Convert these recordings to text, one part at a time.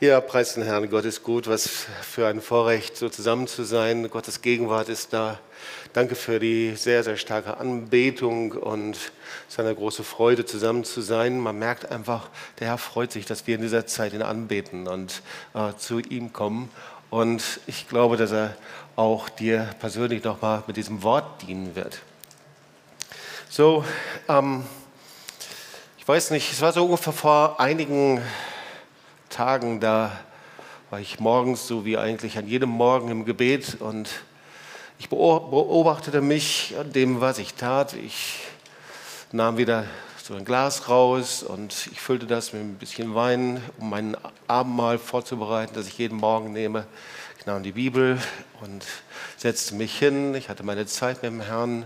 Ja, preis den Herrn, Gott ist gut. Was für ein Vorrecht, so zusammen zu sein. Gottes Gegenwart ist da. Danke für die sehr, sehr starke Anbetung und es ist eine große Freude, zusammen zu sein. Man merkt einfach, der Herr freut sich, dass wir in dieser Zeit ihn anbeten und äh, zu ihm kommen. Und ich glaube, dass er auch dir persönlich nochmal mit diesem Wort dienen wird. So, ähm, ich weiß nicht, es war so ungefähr vor einigen Tagen, da war ich morgens so wie eigentlich an jedem Morgen im Gebet und ich beobachtete mich an dem, was ich tat. Ich nahm wieder so ein Glas raus und ich füllte das mit ein bisschen Wein, um mein Abendmahl vorzubereiten, das ich jeden Morgen nehme. Ich nahm die Bibel und setzte mich hin. Ich hatte meine Zeit mit dem Herrn.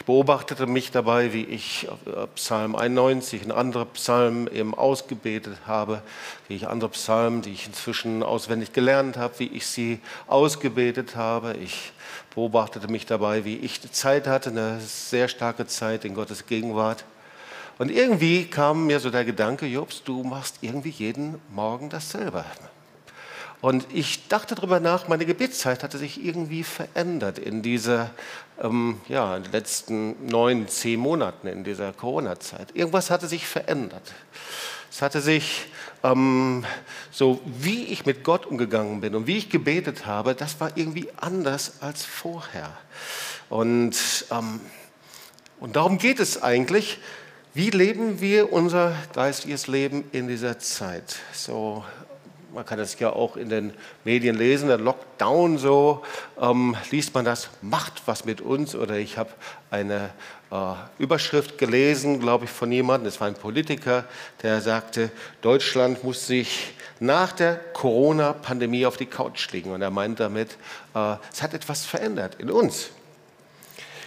Ich beobachtete mich dabei, wie ich äh, Psalm 91 und andere Psalmen eben ausgebetet habe, wie ich andere Psalmen, die ich inzwischen auswendig gelernt habe, wie ich sie ausgebetet habe. Ich beobachtete mich dabei, wie ich Zeit hatte, eine sehr starke Zeit in Gottes Gegenwart. Und irgendwie kam mir so der Gedanke, Jobs, du machst irgendwie jeden Morgen dasselbe. Und ich dachte darüber nach, meine Gebetszeit hatte sich irgendwie verändert in dieser, ähm, ja, in den letzten neun, zehn Monaten in dieser Corona-Zeit. Irgendwas hatte sich verändert. Es hatte sich, ähm, so wie ich mit Gott umgegangen bin und wie ich gebetet habe, das war irgendwie anders als vorher. Und, ähm, und darum geht es eigentlich. Wie leben wir unser geistiges Leben in dieser Zeit? So man kann das ja auch in den Medien lesen, der Lockdown so, ähm, liest man das, macht was mit uns. Oder ich habe eine äh, Überschrift gelesen, glaube ich, von jemandem, das war ein Politiker, der sagte, Deutschland muss sich nach der Corona-Pandemie auf die Couch legen. Und er meint damit, äh, es hat etwas verändert in uns.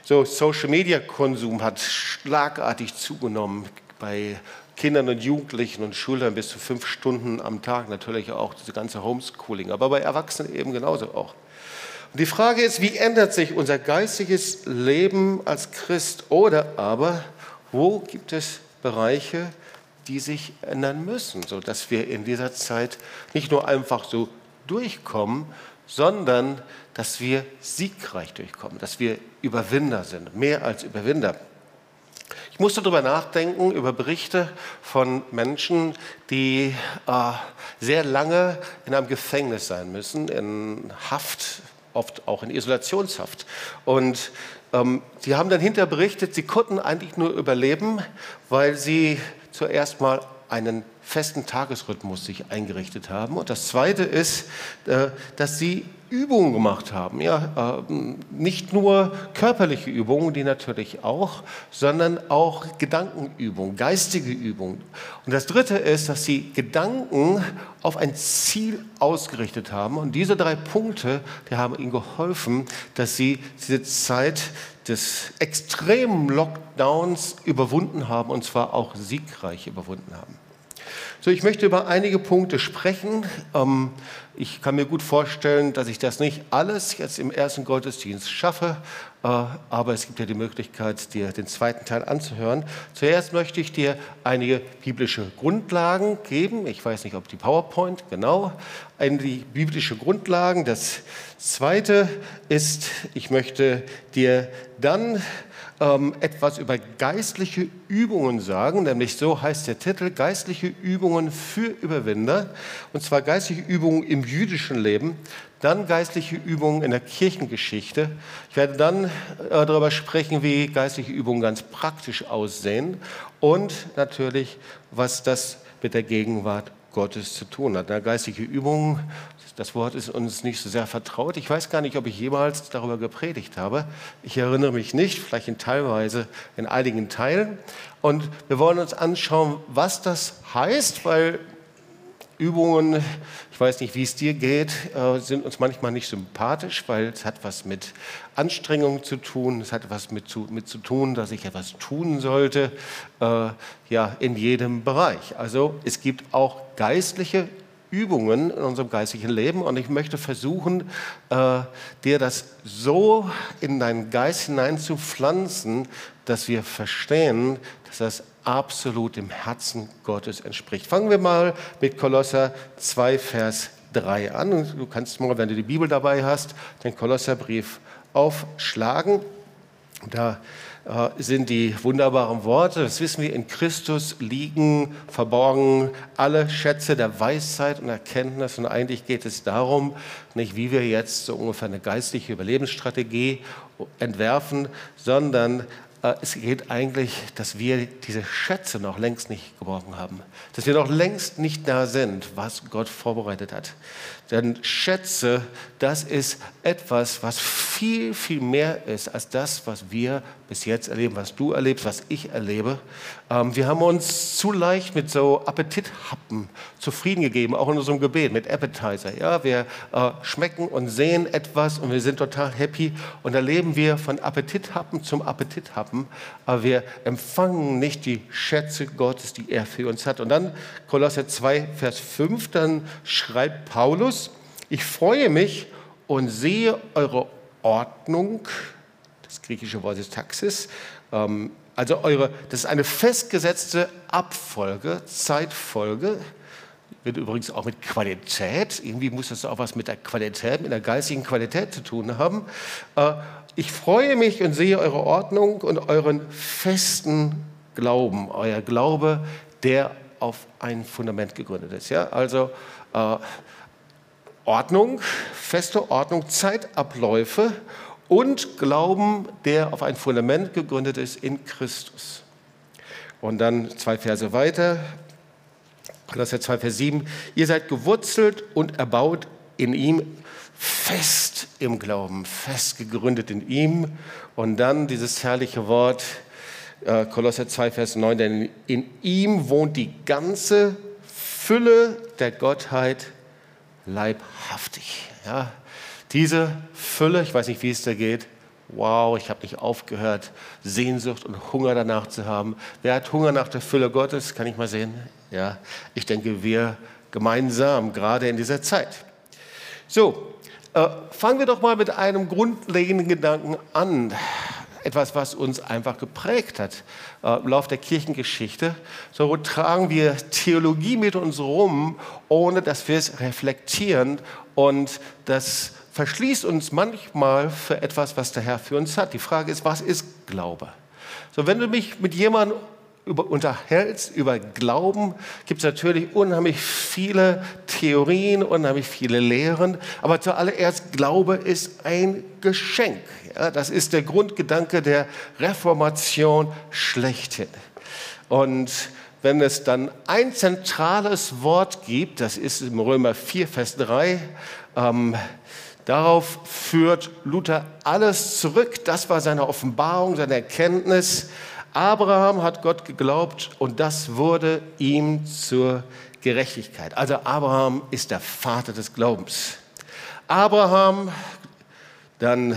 So, Social-Media-Konsum hat schlagartig zugenommen bei Kindern und Jugendlichen und Schülern bis zu fünf Stunden am Tag, natürlich auch diese ganze Homeschooling, aber bei Erwachsenen eben genauso auch. Und die Frage ist, wie ändert sich unser geistiges Leben als Christ oder aber, wo gibt es Bereiche, die sich ändern müssen, sodass wir in dieser Zeit nicht nur einfach so durchkommen, sondern dass wir siegreich durchkommen, dass wir Überwinder sind, mehr als Überwinder. Musste darüber nachdenken, über Berichte von Menschen, die äh, sehr lange in einem Gefängnis sein müssen, in Haft, oft auch in Isolationshaft. Und ähm, die haben dann hinterher berichtet, sie konnten eigentlich nur überleben, weil sie zuerst mal einen festen Tagesrhythmus sich eingerichtet haben. Und das Zweite ist, äh, dass sie Übungen gemacht haben. Ja, ähm, nicht nur körperliche Übungen, die natürlich auch, sondern auch Gedankenübungen, geistige Übungen. Und das Dritte ist, dass sie Gedanken auf ein Ziel ausgerichtet haben. Und diese drei Punkte, die haben ihnen geholfen, dass sie diese Zeit des extremen Lockdowns überwunden haben und zwar auch siegreich überwunden haben. So, ich möchte über einige Punkte sprechen. Ähm, ich kann mir gut vorstellen, dass ich das nicht alles jetzt im ersten Gottesdienst schaffe, äh, aber es gibt ja die Möglichkeit, dir den zweiten Teil anzuhören. Zuerst möchte ich dir einige biblische Grundlagen geben. Ich weiß nicht, ob die PowerPoint, genau, einige biblische Grundlagen. Das zweite ist, ich möchte dir dann ähm, etwas über geistliche Übungen sagen, nämlich so heißt der Titel, geistliche Übungen für Überwinder, und zwar geistliche Übungen im jüdischen Leben, dann geistliche Übungen in der Kirchengeschichte. Ich werde dann äh, darüber sprechen, wie geistliche Übungen ganz praktisch aussehen und natürlich, was das mit der Gegenwart Gottes zu tun hat. Na, geistige Übungen das Wort ist uns nicht so sehr vertraut. Ich weiß gar nicht, ob ich jemals darüber gepredigt habe. Ich erinnere mich nicht, vielleicht in teilweise in einigen Teilen. Und wir wollen uns anschauen, was das heißt, weil Übungen, ich weiß nicht, wie es dir geht, äh, sind uns manchmal nicht sympathisch, weil es hat was mit Anstrengung zu tun, es hat was mit zu, mit zu tun, dass ich etwas tun sollte, äh, ja, in jedem Bereich. Also es gibt auch geistliche Übungen in unserem geistlichen Leben und ich möchte versuchen, äh, dir das so in deinen Geist hineinzupflanzen, dass wir verstehen, dass das absolut dem Herzen Gottes entspricht. Fangen wir mal mit Kolosser 2, Vers 3 an. Du kannst mal, wenn du die Bibel dabei hast, den Kolosserbrief aufschlagen. Da sind die wunderbaren Worte. Das wissen wir, in Christus liegen verborgen alle Schätze der Weisheit und Erkenntnis. Und eigentlich geht es darum, nicht wie wir jetzt so ungefähr eine geistliche Überlebensstrategie entwerfen, sondern äh, es geht eigentlich, dass wir diese Schätze noch längst nicht geborgen haben. Dass wir noch längst nicht da sind, was Gott vorbereitet hat. Denn Schätze, das ist etwas, was viel, viel mehr ist als das, was wir bis jetzt erleben, was du erlebst, was ich erlebe. Ähm, wir haben uns zu leicht mit so Appetithappen zufrieden gegeben, auch in unserem Gebet, mit Appetizer. Ja, wir äh, schmecken und sehen etwas und wir sind total happy und erleben wir von Appetithappen zum Appetithappen, aber wir empfangen nicht die Schätze Gottes, die er für uns hat. Und dann Kolosser 2, Vers 5, dann schreibt Paulus, ich freue mich und sehe eure Ordnung, das griechische Wort ist Taxis, ähm, also eure, das ist eine festgesetzte Abfolge, Zeitfolge, wird übrigens auch mit Qualität, irgendwie muss das auch was mit der Qualität, mit der geistigen Qualität zu tun haben. Äh, ich freue mich und sehe eure Ordnung und euren festen Glauben, euer Glaube, der auf ein Fundament gegründet ist. Ja? Also äh, Ordnung, feste Ordnung, Zeitabläufe und Glauben, der auf ein Fundament gegründet ist in Christus. Und dann zwei Verse weiter, Kolosser 2, Vers 7, ihr seid gewurzelt und erbaut in ihm, fest im Glauben, fest gegründet in ihm. Und dann dieses herrliche Wort, äh, Kolosser 2, Vers 9, denn in ihm wohnt die ganze Fülle der Gottheit leibhaftig. Ja, diese Fülle, ich weiß nicht, wie es da geht, wow, ich habe nicht aufgehört, Sehnsucht und Hunger danach zu haben. Wer hat Hunger nach der Fülle Gottes? Kann ich mal sehen? Ja, ich denke, wir gemeinsam, gerade in dieser Zeit. So, äh, fangen wir doch mal mit einem grundlegenden Gedanken an etwas, was uns einfach geprägt hat äh, im Laufe der Kirchengeschichte. So tragen wir Theologie mit uns rum, ohne dass wir es reflektieren. Und das verschließt uns manchmal für etwas, was der Herr für uns hat. Die Frage ist, was ist Glaube? So, wenn du mich mit jemandem über, unterhältst über Glauben, gibt es natürlich unheimlich viele Theorien, unheimlich viele Lehren. Aber zuallererst, Glaube ist ein Geschenk. Ja, das ist der Grundgedanke der Reformation schlechthin. Und wenn es dann ein zentrales Wort gibt, das ist im Römer 4, Vers 3, ähm, darauf führt Luther alles zurück. Das war seine Offenbarung, seine Erkenntnis. Abraham hat Gott geglaubt und das wurde ihm zur Gerechtigkeit. Also Abraham ist der Vater des Glaubens. Abraham, dann,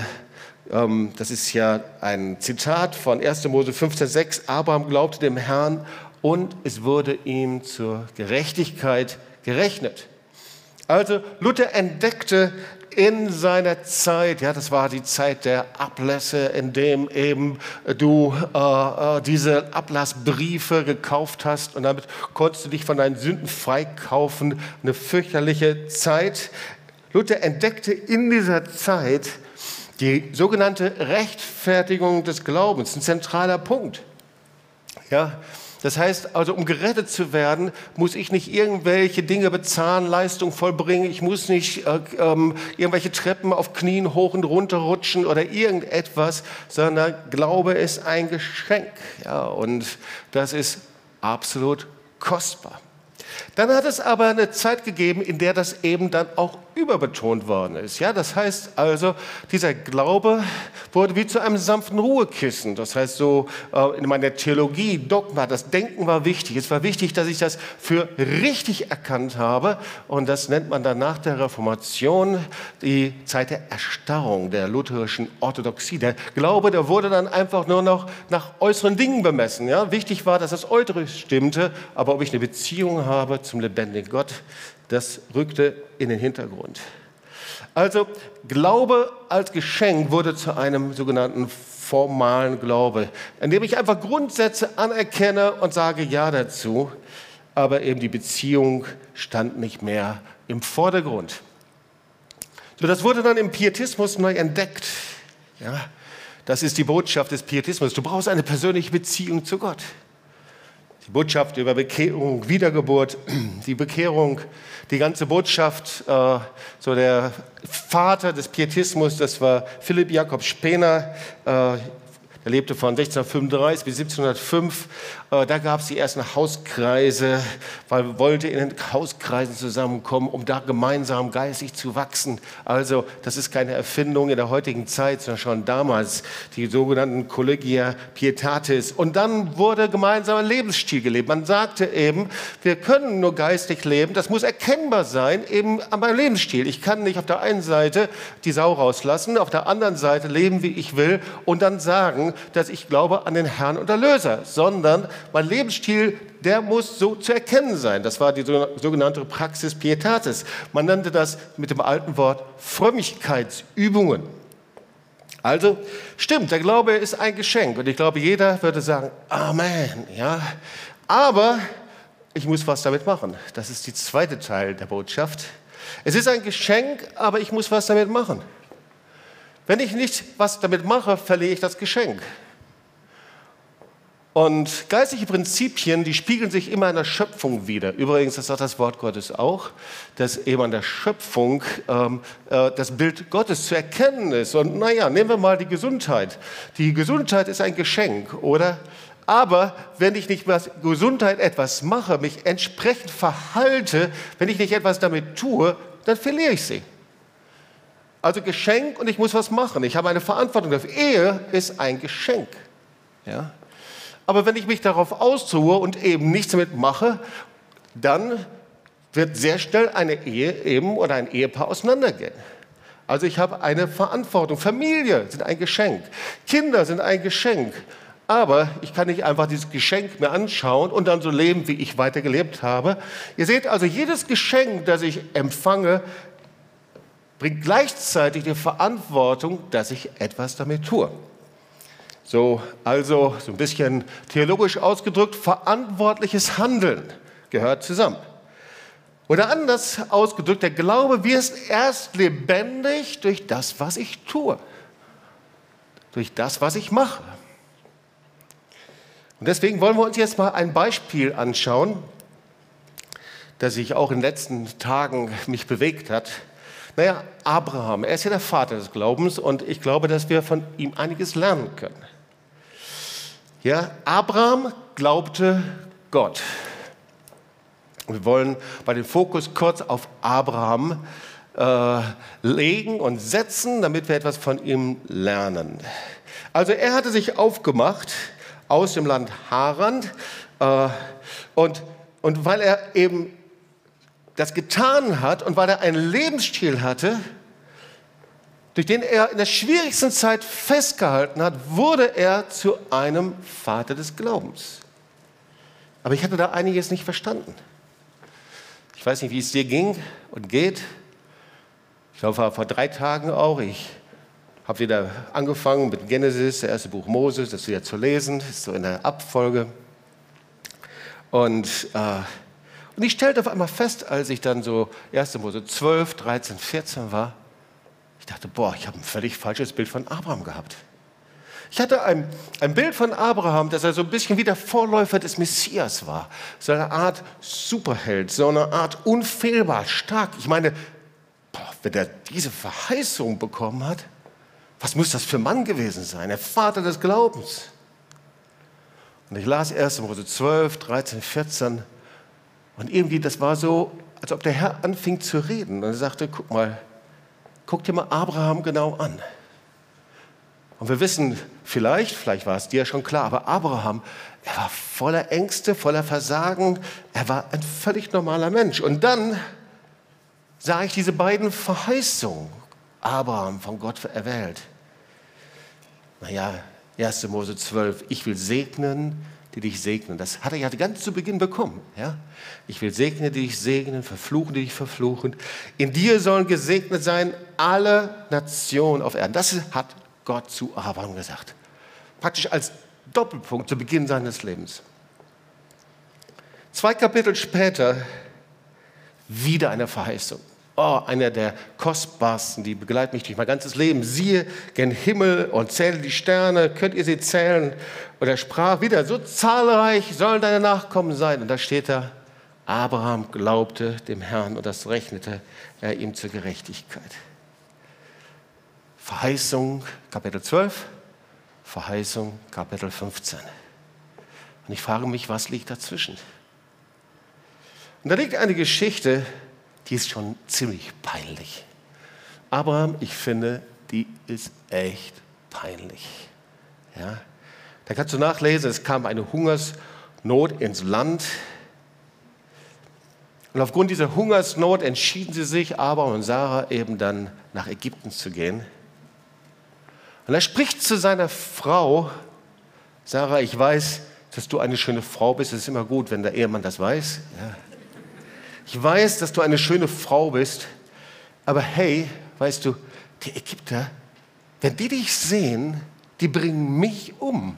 ähm, das ist ja ein Zitat von 1. Mose 15,6, Abraham glaubte dem Herrn und es wurde ihm zur Gerechtigkeit gerechnet. Also Luther entdeckte in seiner Zeit, ja, das war die Zeit der Ablässe, in dem eben du äh, äh, diese Ablassbriefe gekauft hast und damit konntest du dich von deinen Sünden freikaufen. Eine fürchterliche Zeit. Luther entdeckte in dieser Zeit die sogenannte Rechtfertigung des Glaubens, ein zentraler Punkt. Ja, das heißt also, um gerettet zu werden, muss ich nicht irgendwelche Dinge bezahlen, Leistung vollbringen. Ich muss nicht äh, ähm, irgendwelche Treppen auf Knien hoch und runter rutschen oder irgendetwas, sondern Glaube ist ein Geschenk. Ja, und das ist absolut kostbar. Dann hat es aber eine Zeit gegeben, in der das eben dann auch überbetont worden ist. Ja, das heißt also, dieser Glaube wurde wie zu einem sanften Ruhekissen. Das heißt so äh, in meiner Theologie, Dogma, das Denken war wichtig. Es war wichtig, dass ich das für richtig erkannt habe und das nennt man dann nach der Reformation die Zeit der Erstarrung der lutherischen Orthodoxie. Der Glaube, der wurde dann einfach nur noch nach äußeren Dingen bemessen. Ja, wichtig war, dass das Äußere stimmte, aber ob ich eine Beziehung habe zum lebendigen Gott, das rückte in den Hintergrund. Also Glaube als Geschenk wurde zu einem sogenannten formalen Glaube, indem ich einfach Grundsätze anerkenne und sage Ja dazu, aber eben die Beziehung stand nicht mehr im Vordergrund. So, das wurde dann im Pietismus neu entdeckt. Ja, das ist die Botschaft des Pietismus. Du brauchst eine persönliche Beziehung zu Gott. Die Botschaft über Bekehrung, Wiedergeburt, die Bekehrung, die ganze Botschaft, äh, so der Vater des Pietismus, das war Philipp Jakob Spener, äh, er lebte von 1635 bis 1705. Äh, da gab es die ersten Hauskreise, weil man wollte in den Hauskreisen zusammenkommen, um da gemeinsam geistig zu wachsen. Also das ist keine Erfindung in der heutigen Zeit, sondern schon damals die sogenannten Collegia Pietatis. Und dann wurde gemeinsamer Lebensstil gelebt. Man sagte eben, wir können nur geistig leben. Das muss erkennbar sein, eben an meinem Lebensstil. Ich kann nicht auf der einen Seite die Sau rauslassen, auf der anderen Seite leben, wie ich will und dann sagen, dass ich glaube an den Herrn und Erlöser, sondern mein Lebensstil, der muss so zu erkennen sein. Das war die sogenannte Praxis Pietatis. Man nannte das mit dem alten Wort Frömmigkeitsübungen. Also stimmt, der Glaube ist ein Geschenk und ich glaube, jeder würde sagen, Amen, ja. Aber ich muss was damit machen. Das ist der zweite Teil der Botschaft. Es ist ein Geschenk, aber ich muss was damit machen. Wenn ich nicht was damit mache, verliere ich das Geschenk. Und geistliche Prinzipien, die spiegeln sich immer in der Schöpfung wieder. Übrigens, das sagt das Wort Gottes auch, dass eben an der Schöpfung ähm, äh, das Bild Gottes zu erkennen ist. Und naja, nehmen wir mal die Gesundheit. Die Gesundheit ist ein Geschenk, oder? Aber wenn ich nicht mit Gesundheit etwas mache, mich entsprechend verhalte, wenn ich nicht etwas damit tue, dann verliere ich sie. Also Geschenk und ich muss was machen. Ich habe eine Verantwortung dafür. Ehe ist ein Geschenk. Ja? Aber wenn ich mich darauf ausruhe und eben nichts damit mache, dann wird sehr schnell eine Ehe eben oder ein Ehepaar auseinandergehen. Also ich habe eine Verantwortung. Familie sind ein Geschenk. Kinder sind ein Geschenk. Aber ich kann nicht einfach dieses Geschenk mir anschauen und dann so leben, wie ich weiter gelebt habe. Ihr seht also, jedes Geschenk, das ich empfange, bringt gleichzeitig die Verantwortung, dass ich etwas damit tue. So, also so ein bisschen theologisch ausgedrückt, verantwortliches Handeln gehört zusammen. Oder anders ausgedrückt, der Glaube wird erst lebendig durch das, was ich tue, durch das, was ich mache. Und deswegen wollen wir uns jetzt mal ein Beispiel anschauen, das sich auch in den letzten Tagen mich bewegt hat. Naja, Abraham, er ist ja der Vater des Glaubens und ich glaube, dass wir von ihm einiges lernen können. Ja, Abraham glaubte Gott. Wir wollen bei dem Fokus kurz auf Abraham äh, legen und setzen, damit wir etwas von ihm lernen. Also er hatte sich aufgemacht aus dem Land Haran äh, und, und weil er eben das getan hat und weil er einen Lebensstil hatte, durch den er in der schwierigsten Zeit festgehalten hat, wurde er zu einem Vater des Glaubens. Aber ich hatte da einiges nicht verstanden. Ich weiß nicht, wie es dir ging und geht. Ich glaube, vor drei Tagen auch. Ich habe wieder angefangen mit Genesis, das erste Buch Moses, das wieder zu lesen, das ist so in der Abfolge. Und äh, und ich stellte auf einmal fest, als ich dann so 1. Mose 12, 13, 14 war, ich dachte, boah, ich habe ein völlig falsches Bild von Abraham gehabt. Ich hatte ein, ein Bild von Abraham, dass er so ein bisschen wie der Vorläufer des Messias war. So eine Art Superheld, so eine Art unfehlbar stark. Ich meine, boah, wenn er diese Verheißung bekommen hat, was muss das für ein Mann gewesen sein? Der Vater des Glaubens. Und ich las 1. Mose 12, 13, 14 und irgendwie, das war so, als ob der Herr anfing zu reden. Und er sagte, guck mal, guck dir mal Abraham genau an. Und wir wissen vielleicht, vielleicht war es dir schon klar, aber Abraham, er war voller Ängste, voller Versagen. Er war ein völlig normaler Mensch. Und dann sah ich diese beiden Verheißungen. Abraham von Gott erwählt. Naja, 1. Mose 12, ich will segnen, die dich segnen. Das hat er ja ganz zu Beginn bekommen. Ja? Ich will segnen, die dich segnen, verfluchen, die dich verfluchen. In dir sollen gesegnet sein alle Nationen auf Erden. Das hat Gott zu Abraham gesagt. Praktisch als Doppelpunkt zu Beginn seines Lebens. Zwei Kapitel später wieder eine Verheißung. Oh, einer der kostbarsten, die begleitet mich durch mein ganzes Leben. Siehe gen Himmel und zähle die Sterne, könnt ihr sie zählen? Und er sprach wieder, so zahlreich sollen deine Nachkommen sein. Und da steht da, Abraham glaubte dem Herrn und das rechnete er ihm zur Gerechtigkeit. Verheißung Kapitel 12, Verheißung Kapitel 15. Und ich frage mich, was liegt dazwischen? Und da liegt eine Geschichte, die ist schon ziemlich peinlich. Abraham, ich finde, die ist echt peinlich. Ja? Da kannst du nachlesen, es kam eine Hungersnot ins Land. Und aufgrund dieser Hungersnot entschieden sie sich, Abraham und Sarah, eben dann nach Ägypten zu gehen. Und er spricht zu seiner Frau, Sarah, ich weiß, dass du eine schöne Frau bist. Es ist immer gut, wenn der Ehemann das weiß. Ja. Ich weiß, dass du eine schöne Frau bist, aber hey, weißt du, die Ägypter, wenn die dich sehen, die bringen mich um.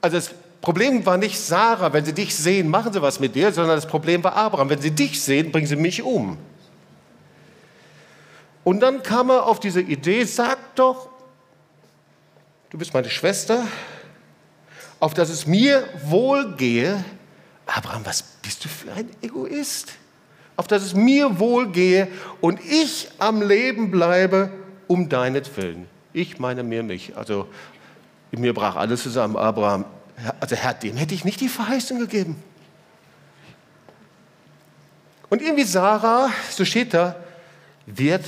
Also das Problem war nicht Sarah, wenn sie dich sehen, machen sie was mit dir, sondern das Problem war Abraham. Wenn sie dich sehen, bringen sie mich um. Und dann kam er auf diese Idee, sag doch, du bist meine Schwester, auf dass es mir wohlgehe. Abraham, was bist du für ein Egoist? Auf dass es mir wohlgehe und ich am Leben bleibe um deinetwillen. Ich meine mir mich. Also in mir brach alles zusammen. Abraham, also Herr, dem hätte ich nicht die Verheißung gegeben. Und irgendwie Sarah, so steht da, wird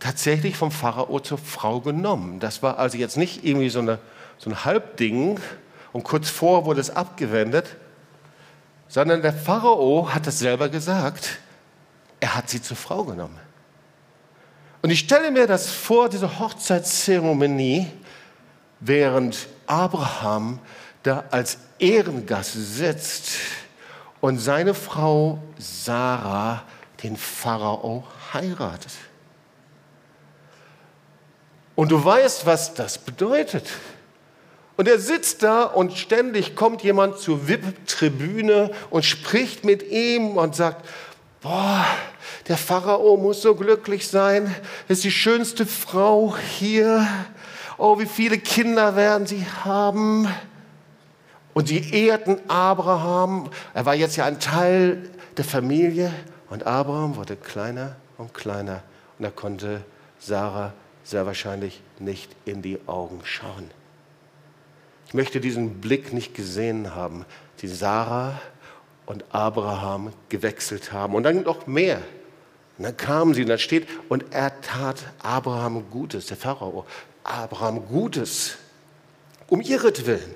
tatsächlich vom Pharao zur Frau genommen. Das war also jetzt nicht irgendwie so, eine, so ein Halbding und kurz vor wurde es abgewendet, sondern der Pharao hat es selber gesagt, er hat sie zur Frau genommen. Und ich stelle mir das vor, diese Hochzeitszeremonie, während Abraham da als Ehrengast sitzt und seine Frau Sarah den Pharao heiratet. Und du weißt, was das bedeutet. Und er sitzt da und ständig kommt jemand zur VIP-Tribüne und spricht mit ihm und sagt, boah, der Pharao muss so glücklich sein, ist die schönste Frau hier. Oh, wie viele Kinder werden sie haben? Und sie ehrten Abraham. Er war jetzt ja ein Teil der Familie. Und Abraham wurde kleiner und kleiner. Und er konnte Sarah sehr wahrscheinlich nicht in die Augen schauen. Ich möchte diesen Blick nicht gesehen haben, die Sarah und Abraham gewechselt haben. Und dann noch mehr. Und dann kamen sie und da steht, und er tat Abraham Gutes, der Pharao, Abraham Gutes, um ihretwillen.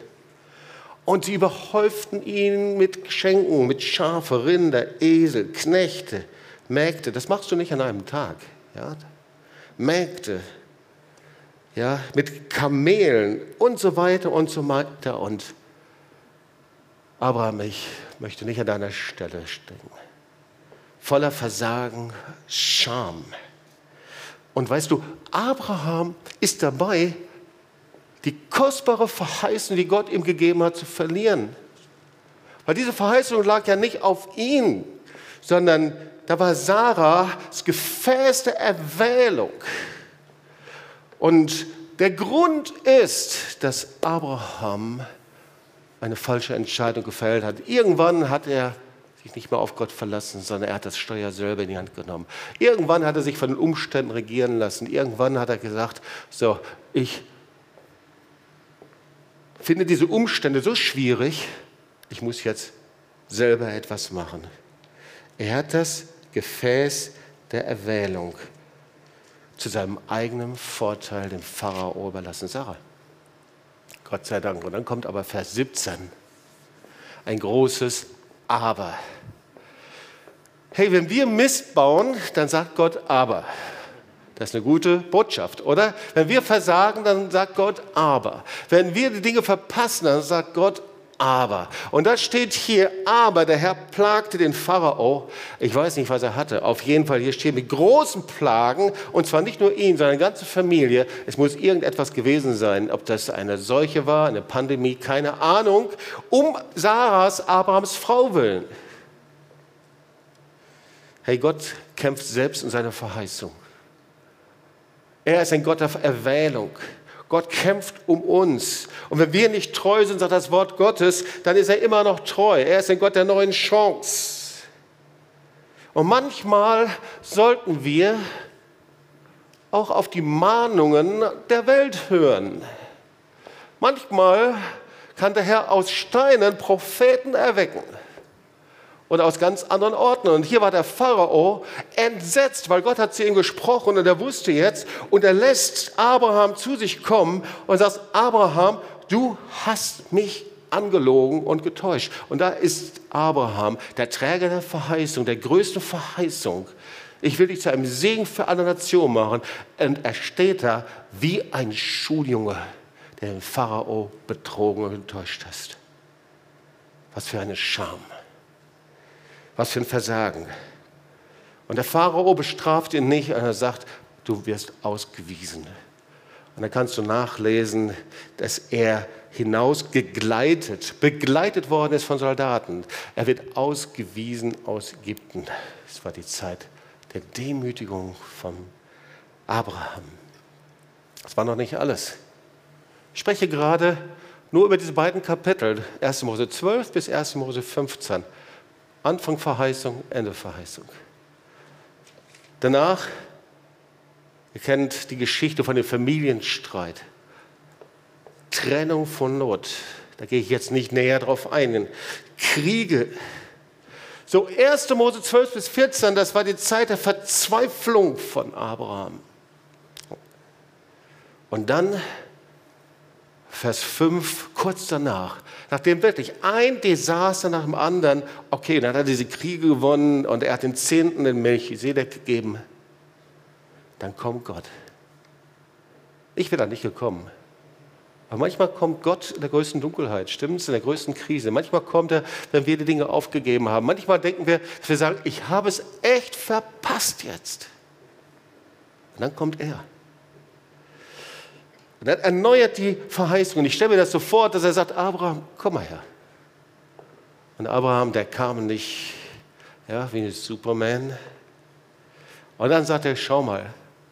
Und sie überhäuften ihn mit Geschenken, mit Schafe, Rinder, Esel, Knechte, Mägde. Das machst du nicht an einem Tag. Ja? Mägde, ja, mit Kamelen und so weiter und so weiter. Und Abraham, ich möchte nicht an deiner Stelle stecken. Voller Versagen, Scham. Und weißt du, Abraham ist dabei, die kostbare Verheißung, die Gott ihm gegeben hat, zu verlieren. Weil diese Verheißung lag ja nicht auf ihn, sondern da war Sarah das Gefäß der Erwählung. Und der Grund ist, dass Abraham eine falsche Entscheidung gefällt hat. Irgendwann hat er sich nicht mehr auf Gott verlassen, sondern er hat das Steuer selber in die Hand genommen. Irgendwann hat er sich von den Umständen regieren lassen. Irgendwann hat er gesagt, so, ich finde diese Umstände so schwierig, ich muss jetzt selber etwas machen. Er hat das Gefäß der Erwählung zu seinem eigenen Vorteil dem Pharao überlassen. Sarah. Gott sei Dank. Und dann kommt aber Vers 17. Ein großes Aber. Hey, wenn wir Mist bauen, dann sagt Gott Aber. Das ist eine gute Botschaft, oder? Wenn wir versagen, dann sagt Gott aber. Wenn wir die Dinge verpassen, dann sagt Gott aber. Und das steht hier, aber der Herr plagte den Pharao. Ich weiß nicht, was er hatte. Auf jeden Fall, hier steht mit großen Plagen. Und zwar nicht nur ihn, sondern ganze Familie. Es muss irgendetwas gewesen sein. Ob das eine Seuche war, eine Pandemie, keine Ahnung. Um Sarahs, Abrahams Frau willen. Hey, Gott kämpft selbst in seiner Verheißung. Er ist ein Gott der Erwählung. Gott kämpft um uns. Und wenn wir nicht treu sind, sagt das Wort Gottes, dann ist er immer noch treu. Er ist ein Gott der neuen Chance. Und manchmal sollten wir auch auf die Mahnungen der Welt hören. Manchmal kann der Herr aus Steinen Propheten erwecken und aus ganz anderen Orten. Und hier war der Pharao entsetzt, weil Gott hat zu ihm gesprochen und er wusste jetzt und er lässt Abraham zu sich kommen und sagt, Abraham, du hast mich angelogen und getäuscht. Und da ist Abraham, der Träger der Verheißung, der größten Verheißung. Ich will dich zu einem Segen für alle Nationen machen. Und er steht da wie ein Schuljunge, der den Pharao betrogen und getäuscht hast. Was für eine Scham. Was für ein Versagen. Und der Pharao bestraft ihn nicht, er sagt, du wirst ausgewiesen. Und dann kannst du nachlesen, dass er hinausgegleitet, begleitet worden ist von Soldaten. Er wird ausgewiesen aus Ägypten. Es war die Zeit der Demütigung von Abraham. Das war noch nicht alles. Ich spreche gerade nur über diese beiden Kapitel, 1. Mose 12 bis 1. Mose 15. Anfang Verheißung, Ende Verheißung. Danach, ihr kennt die Geschichte von dem Familienstreit. Trennung von Not. Da gehe ich jetzt nicht näher drauf ein. Kriege. So 1. Mose 12 bis 14, das war die Zeit der Verzweiflung von Abraham. Und dann Vers 5, kurz danach, nachdem wirklich ein Desaster nach dem anderen, okay, dann hat er diese Kriege gewonnen und er hat den Zehnten den Melchisedek gegeben, dann kommt Gott. Ich bin da nicht gekommen. Aber manchmal kommt Gott in der größten Dunkelheit, stimmt's? In der größten Krise. Manchmal kommt er, wenn wir die Dinge aufgegeben haben. Manchmal denken wir, dass wir sagen, ich habe es echt verpasst jetzt. Und dann kommt er. Und er erneuert die Verheißung. Und ich stelle mir das so vor, dass er sagt, Abraham, komm mal her. Und Abraham, der kam nicht ja, wie ein Superman. Und dann sagt er, schau mal,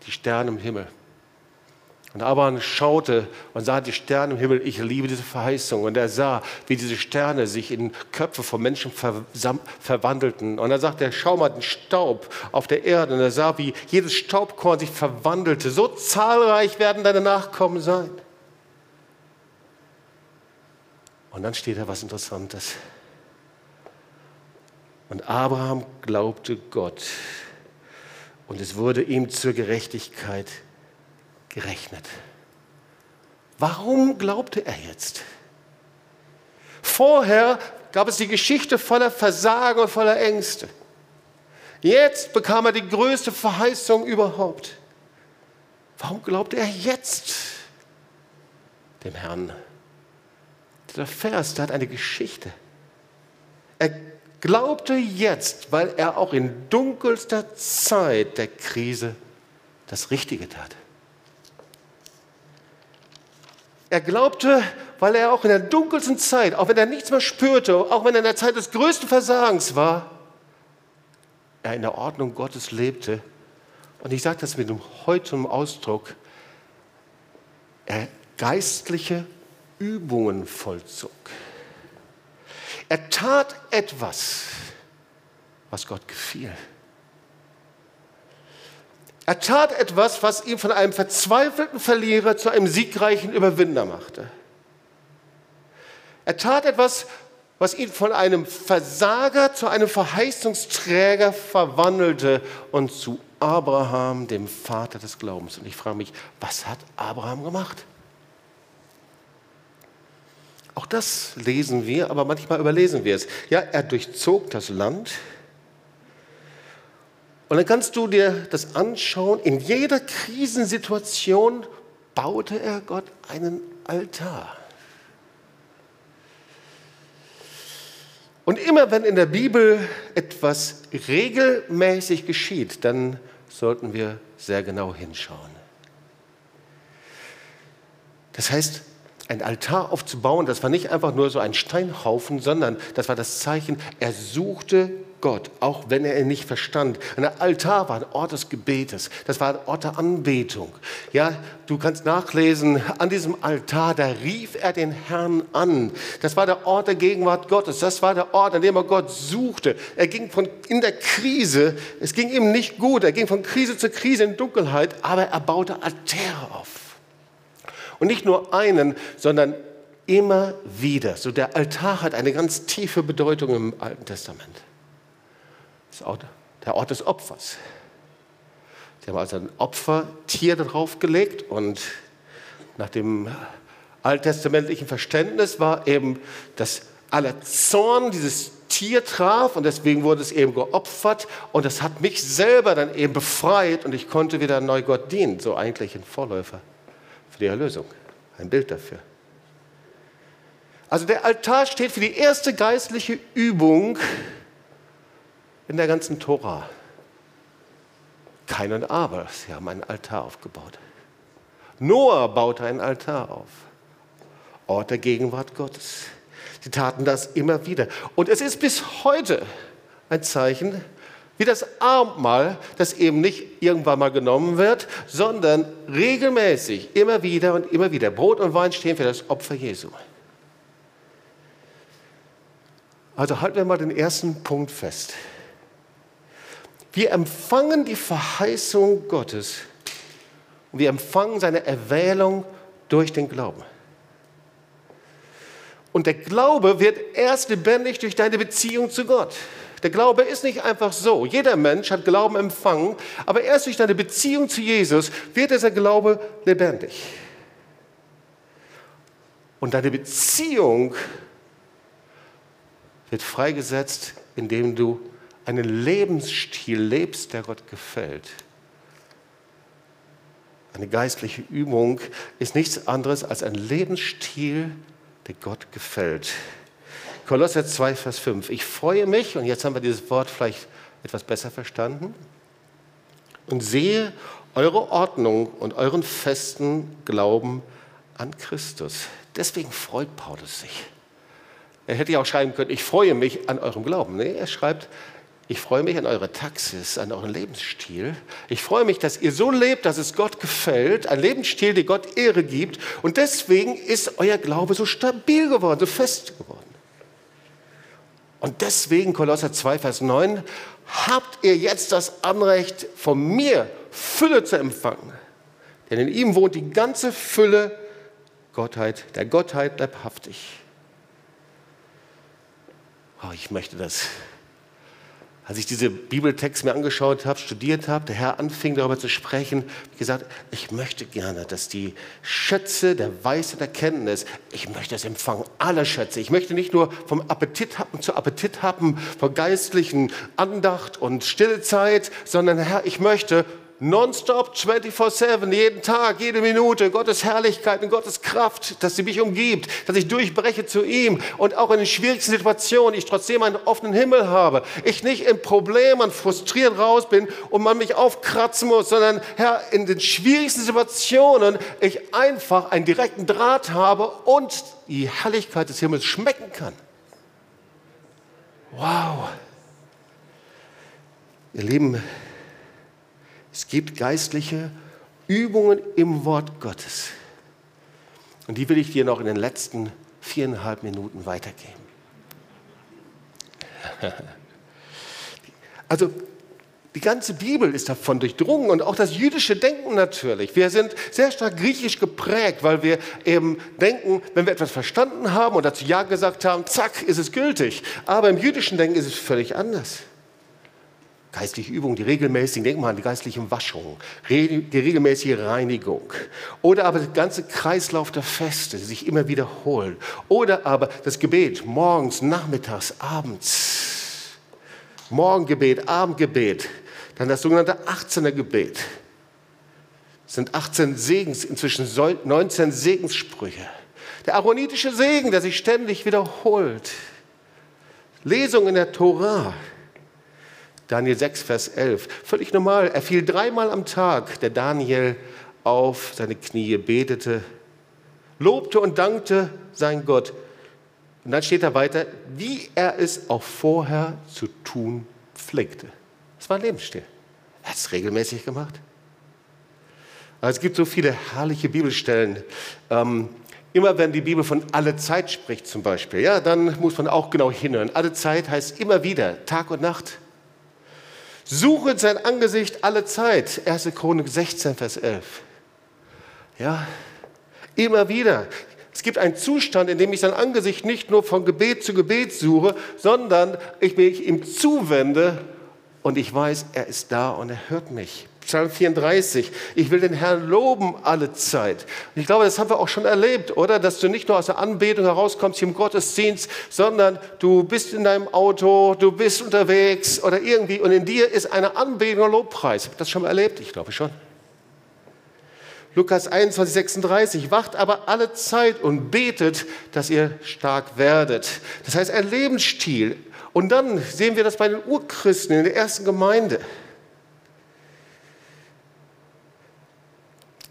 die Sterne im Himmel. Und Abraham schaute und sah die Sterne im Himmel. Ich liebe diese Verheißung. Und er sah, wie diese Sterne sich in Köpfe von Menschen verwandelten. Und er sagte, schau mal den Staub auf der Erde. Und er sah, wie jedes Staubkorn sich verwandelte. So zahlreich werden deine Nachkommen sein. Und dann steht da was Interessantes. Und Abraham glaubte Gott. Und es wurde ihm zur Gerechtigkeit gerechnet. Warum glaubte er jetzt? Vorher gab es die Geschichte voller Versagen und voller Ängste. Jetzt bekam er die größte Verheißung überhaupt. Warum glaubte er jetzt dem Herrn? Der Vers, der hat eine Geschichte. Er glaubte jetzt, weil er auch in dunkelster Zeit der Krise das Richtige tat. Er glaubte, weil er auch in der dunkelsten Zeit, auch wenn er nichts mehr spürte, auch wenn er in der Zeit des größten Versagens war, er in der Ordnung Gottes lebte. Und ich sage das mit einem heutigen Ausdruck, er geistliche Übungen vollzog. Er tat etwas, was Gott gefiel. Er tat etwas, was ihn von einem verzweifelten Verlierer zu einem siegreichen Überwinder machte. Er tat etwas, was ihn von einem Versager zu einem Verheißungsträger verwandelte und zu Abraham, dem Vater des Glaubens. Und ich frage mich, was hat Abraham gemacht? Auch das lesen wir, aber manchmal überlesen wir es. Ja, er durchzog das Land. Und dann kannst du dir das anschauen. In jeder Krisensituation baute er Gott einen Altar. Und immer wenn in der Bibel etwas regelmäßig geschieht, dann sollten wir sehr genau hinschauen. Das heißt, ein Altar aufzubauen, das war nicht einfach nur so ein Steinhaufen, sondern das war das Zeichen, er suchte Gott, auch wenn er ihn nicht verstand. Ein Altar war ein Ort des Gebetes, das war ein Ort der Anbetung. Ja, du kannst nachlesen, an diesem Altar, da rief er den Herrn an. Das war der Ort der Gegenwart Gottes, das war der Ort, an dem er Gott suchte. Er ging von in der Krise, es ging ihm nicht gut, er ging von Krise zu Krise in Dunkelheit, aber er baute Altäre auf. Und nicht nur einen, sondern immer wieder. So der Altar hat eine ganz tiefe Bedeutung im Alten Testament der Ort des Opfers. Sie haben also ein Opfertier draufgelegt und nach dem alttestamentlichen Verständnis war eben, dass aller Zorn dieses Tier traf und deswegen wurde es eben geopfert und das hat mich selber dann eben befreit und ich konnte wieder neu Gott dienen. So eigentlich ein Vorläufer für die Erlösung, ein Bild dafür. Also der Altar steht für die erste geistliche Übung, in der ganzen Tora. Keinen Aber, sie haben einen Altar aufgebaut. Noah baute einen Altar auf. Ort der Gegenwart Gottes. Sie taten das immer wieder. Und es ist bis heute ein Zeichen, wie das Abendmahl, das eben nicht irgendwann mal genommen wird, sondern regelmäßig, immer wieder und immer wieder. Brot und Wein stehen für das Opfer Jesu. Also halten wir mal den ersten Punkt fest. Wir empfangen die Verheißung Gottes und wir empfangen seine Erwählung durch den Glauben. Und der Glaube wird erst lebendig durch deine Beziehung zu Gott. Der Glaube ist nicht einfach so. Jeder Mensch hat Glauben empfangen, aber erst durch deine Beziehung zu Jesus wird dieser Glaube lebendig. Und deine Beziehung wird freigesetzt, indem du einen Lebensstil lebst, der Gott gefällt. Eine geistliche Übung ist nichts anderes als ein Lebensstil, der Gott gefällt. Kolosser 2, Vers 5. Ich freue mich, und jetzt haben wir dieses Wort vielleicht etwas besser verstanden, und sehe eure Ordnung und euren festen Glauben an Christus. Deswegen freut Paulus sich. Er hätte ja auch schreiben können, ich freue mich an eurem Glauben. Nee, er schreibt, ich freue mich an eure Taxis, an euren Lebensstil. Ich freue mich, dass ihr so lebt, dass es Gott gefällt. Ein Lebensstil, der Gott Ehre gibt. Und deswegen ist euer Glaube so stabil geworden, so fest geworden. Und deswegen, Kolosser 2, Vers 9, habt ihr jetzt das Anrecht, von mir Fülle zu empfangen. Denn in ihm wohnt die ganze Fülle Gottheit, der Gottheit leibhaftig. Oh, ich möchte das als ich diese Bibeltext mir angeschaut habe, studiert habe, der Herr anfing darüber zu sprechen, gesagt, ich möchte gerne, dass die Schätze der Weisheit der Kenntnis, ich möchte es empfangen, alle Schätze. Ich möchte nicht nur vom Appetit haben zu Appetit haben, von geistlichen Andacht und Stillezeit, sondern Herr, ich möchte nonstop, 24-7, jeden Tag, jede Minute, Gottes Herrlichkeit und Gottes Kraft, dass sie mich umgibt, dass ich durchbreche zu ihm und auch in den schwierigsten Situationen ich trotzdem einen offenen Himmel habe. Ich nicht in Problemen, frustriert raus bin und man mich aufkratzen muss, sondern Herr, in den schwierigsten Situationen ich einfach einen direkten Draht habe und die Herrlichkeit des Himmels schmecken kann. Wow. Ihr Lieben, es gibt geistliche Übungen im Wort Gottes. Und die will ich dir noch in den letzten viereinhalb Minuten weitergeben. Also, Die ganze Bibel ist davon durchdrungen und auch das jüdische Denken natürlich. Wir sind sehr stark griechisch geprägt, weil wir eben denken, wenn wir etwas verstanden haben und dazu Ja gesagt haben, zack, ist es gültig. Aber im jüdischen Denken ist es völlig anders. Geistliche Übungen, die regelmäßigen, denken wir an die geistlichen Waschungen, die regelmäßige Reinigung. Oder aber der ganze Kreislauf der Feste, die sich immer wiederholen. Oder aber das Gebet morgens, nachmittags, abends. Morgengebet, Abendgebet. Dann das sogenannte 18er Gebet. Das sind 18 Segens, inzwischen 19 Segenssprüche. Der aaronitische Segen, der sich ständig wiederholt. Lesung in der Torah. Daniel 6, Vers 11. Völlig normal. Er fiel dreimal am Tag, der Daniel auf seine Knie betete, lobte und dankte sein Gott. Und dann steht er weiter, wie er es auch vorher zu tun pflegte. Das war ein Lebensstil. Er hat es regelmäßig gemacht. Also es gibt so viele herrliche Bibelstellen. Ähm, immer wenn die Bibel von alle Zeit spricht zum Beispiel, ja, dann muss man auch genau hinhören. Alle Zeit heißt immer wieder, Tag und Nacht. Suche sein Angesicht alle Zeit. 1. Chronik 16, Vers 11. Ja, immer wieder. Es gibt einen Zustand, in dem ich sein Angesicht nicht nur von Gebet zu Gebet suche, sondern ich mich ihm zuwende und ich weiß, er ist da und er hört mich. Psalm 34, ich will den Herrn loben alle Zeit. Und ich glaube, das haben wir auch schon erlebt, oder? Dass du nicht nur aus der Anbetung herauskommst hier im Gottesdienst, sondern du bist in deinem Auto, du bist unterwegs oder irgendwie und in dir ist eine Anbetung und Lobpreis. Habt ihr das schon mal erlebt? Ich glaube schon. Lukas 21, 36, wacht aber alle Zeit und betet, dass ihr stark werdet. Das heißt, ein Lebensstil, und dann sehen wir das bei den Urchristen in der ersten Gemeinde.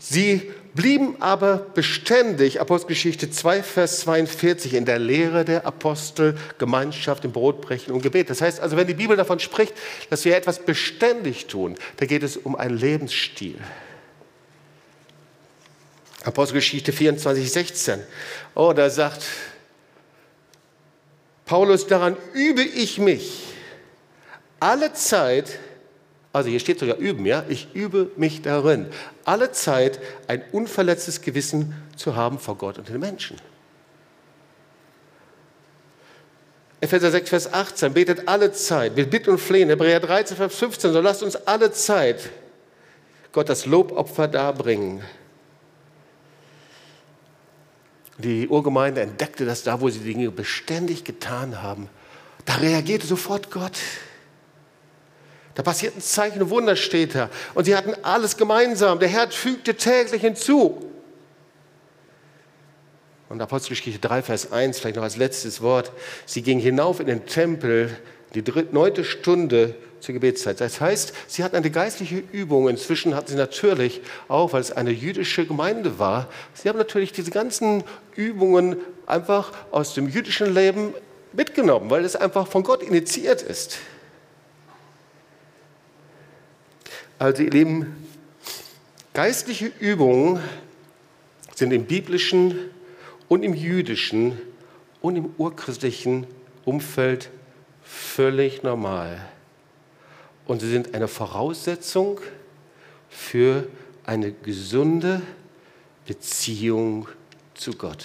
Sie blieben aber beständig, Apostelgeschichte 2, Vers 42, in der Lehre der Apostel, Gemeinschaft im Brotbrechen und Gebet. Das heißt also, wenn die Bibel davon spricht, dass wir etwas beständig tun, da geht es um einen Lebensstil. Apostelgeschichte 24, 16. Oh, da sagt Paulus, daran übe ich mich alle Zeit, also hier steht sogar üben, ja, ich übe mich darin, alle Zeit ein unverletztes Gewissen zu haben vor Gott und den Menschen. Epheser 6, Vers 18, betet alle Zeit, mit Bitt und Flehen. Hebräer 13, Vers 15, so lasst uns alle Zeit Gott das Lobopfer darbringen. Die Urgemeinde entdeckte das da, wo sie Dinge beständig getan haben. Da reagierte sofort Gott. Da passierten Zeichen und Wunder, steht da. Und sie hatten alles gemeinsam. Der Herr fügte täglich hinzu. Und Apostelgeschichte 3, Vers 1, vielleicht noch als letztes Wort. Sie ging hinauf in den Tempel, die neunte Stunde zur Gebetszeit. Das heißt, sie hatten eine geistliche Übung. Inzwischen hatten sie natürlich auch, weil es eine jüdische Gemeinde war, sie haben natürlich diese ganzen Übungen einfach aus dem jüdischen Leben mitgenommen, weil es einfach von Gott initiiert ist. Also ihr Lieben, geistliche Übungen sind im biblischen und im jüdischen und im urchristlichen Umfeld völlig normal. Und sie sind eine Voraussetzung für eine gesunde Beziehung zu Gott.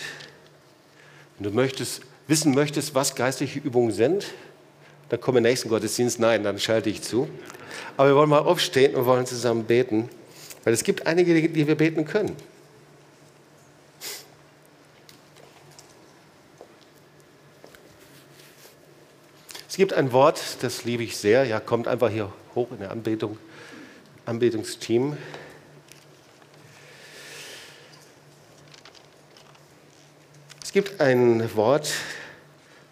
Wenn du möchtest, wissen möchtest, was geistliche Übungen sind, dann komm im nächsten Gottesdienst. Nein, dann schalte ich zu. Aber wir wollen mal aufstehen und wollen zusammen beten, weil es gibt einige, die wir beten können. Es gibt ein Wort, das liebe ich sehr. Ja, kommt einfach hier hoch in der Anbetung, Anbetungsteam. Es gibt ein Wort,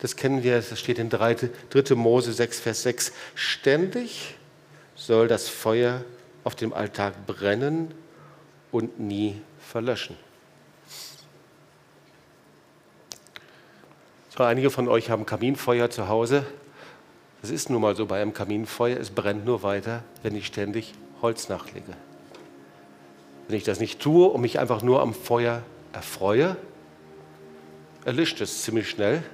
das kennen wir, das steht in 3. Mose 6, Vers 6. Ständig soll das Feuer auf dem Alltag brennen und nie verlöschen. So, einige von euch haben Kaminfeuer zu Hause. Das ist nun mal so bei einem Kaminfeuer, es brennt nur weiter, wenn ich ständig Holz nachlege. Wenn ich das nicht tue und mich einfach nur am Feuer erfreue, erlischt es ziemlich schnell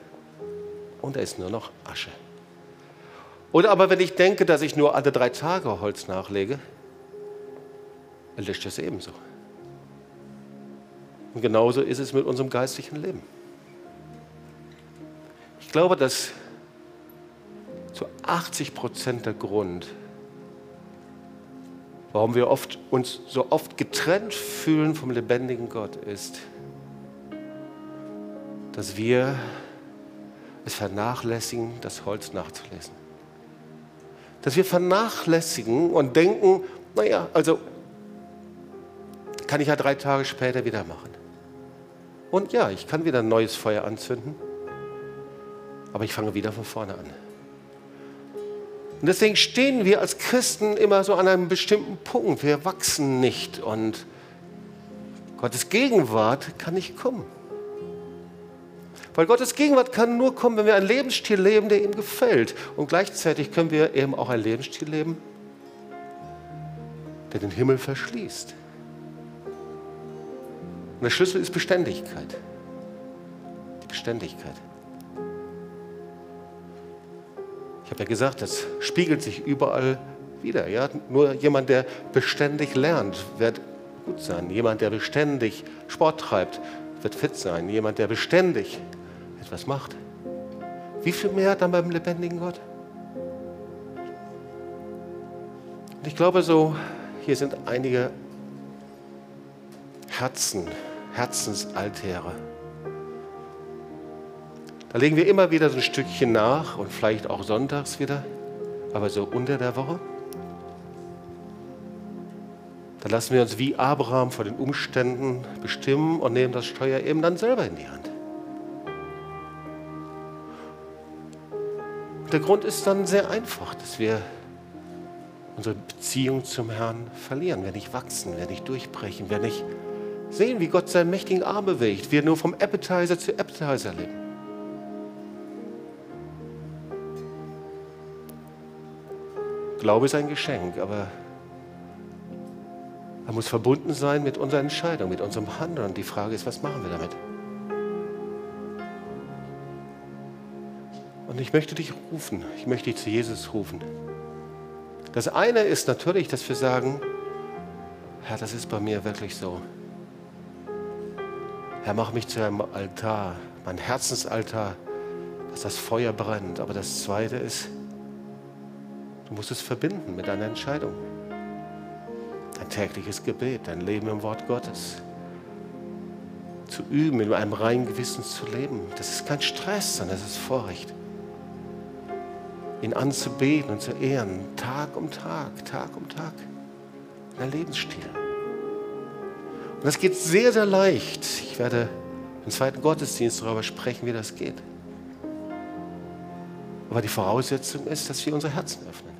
und da ist nur noch Asche. Oder aber wenn ich denke, dass ich nur alle drei Tage Holz nachlege, erlischt es ebenso. Und genauso ist es mit unserem geistlichen Leben. Ich glaube, dass zu 80 Prozent der Grund, warum wir oft, uns so oft getrennt fühlen vom lebendigen Gott, ist, dass wir es vernachlässigen, das Holz nachzulesen. Dass wir vernachlässigen und denken, naja, also kann ich ja drei Tage später wieder machen. Und ja, ich kann wieder ein neues Feuer anzünden, aber ich fange wieder von vorne an. Und deswegen stehen wir als Christen immer so an einem bestimmten Punkt. Wir wachsen nicht und Gottes Gegenwart kann nicht kommen. Weil Gottes Gegenwart kann nur kommen, wenn wir einen Lebensstil leben, der ihm gefällt. Und gleichzeitig können wir eben auch einen Lebensstil leben, der den Himmel verschließt. Und der Schlüssel ist Beständigkeit. Die Beständigkeit. Ich habe ja gesagt, das spiegelt sich überall wieder. Ja? Nur jemand, der beständig lernt, wird gut sein. Jemand, der beständig Sport treibt, wird fit sein. Jemand, der beständig etwas macht. Wie viel mehr dann beim lebendigen Gott? Und ich glaube so, hier sind einige Herzen, Herzensaltäre. Da legen wir immer wieder so ein Stückchen nach und vielleicht auch sonntags wieder, aber so unter der Woche. Da lassen wir uns wie Abraham vor den Umständen bestimmen und nehmen das Steuer eben dann selber in die Hand. Der Grund ist dann sehr einfach, dass wir unsere Beziehung zum Herrn verlieren, wenn nicht wachsen, wenn nicht durchbrechen, wenn nicht sehen, wie Gott seinen mächtigen Arm bewegt, wir nur vom Appetizer zu Appetizer leben. Glaube ist ein Geschenk, aber er muss verbunden sein mit unserer Entscheidung, mit unserem Handeln. Und die Frage ist, was machen wir damit? Und ich möchte dich rufen, ich möchte dich zu Jesus rufen. Das eine ist natürlich, dass wir sagen, Herr, das ist bei mir wirklich so. Herr, mach mich zu einem Altar, mein Herzensaltar, dass das Feuer brennt. Aber das zweite ist, du musst es verbinden mit deiner Entscheidung. Dein tägliches Gebet, dein Leben im Wort Gottes. Zu üben, in einem reinen Gewissen zu leben. Das ist kein Stress, sondern das ist Vorrecht ihn anzubeten und zu ehren, Tag um Tag, Tag um Tag. Ein Lebensstil. Und das geht sehr, sehr leicht. Ich werde im zweiten Gottesdienst darüber sprechen, wie das geht. Aber die Voraussetzung ist, dass wir unsere Herzen öffnen.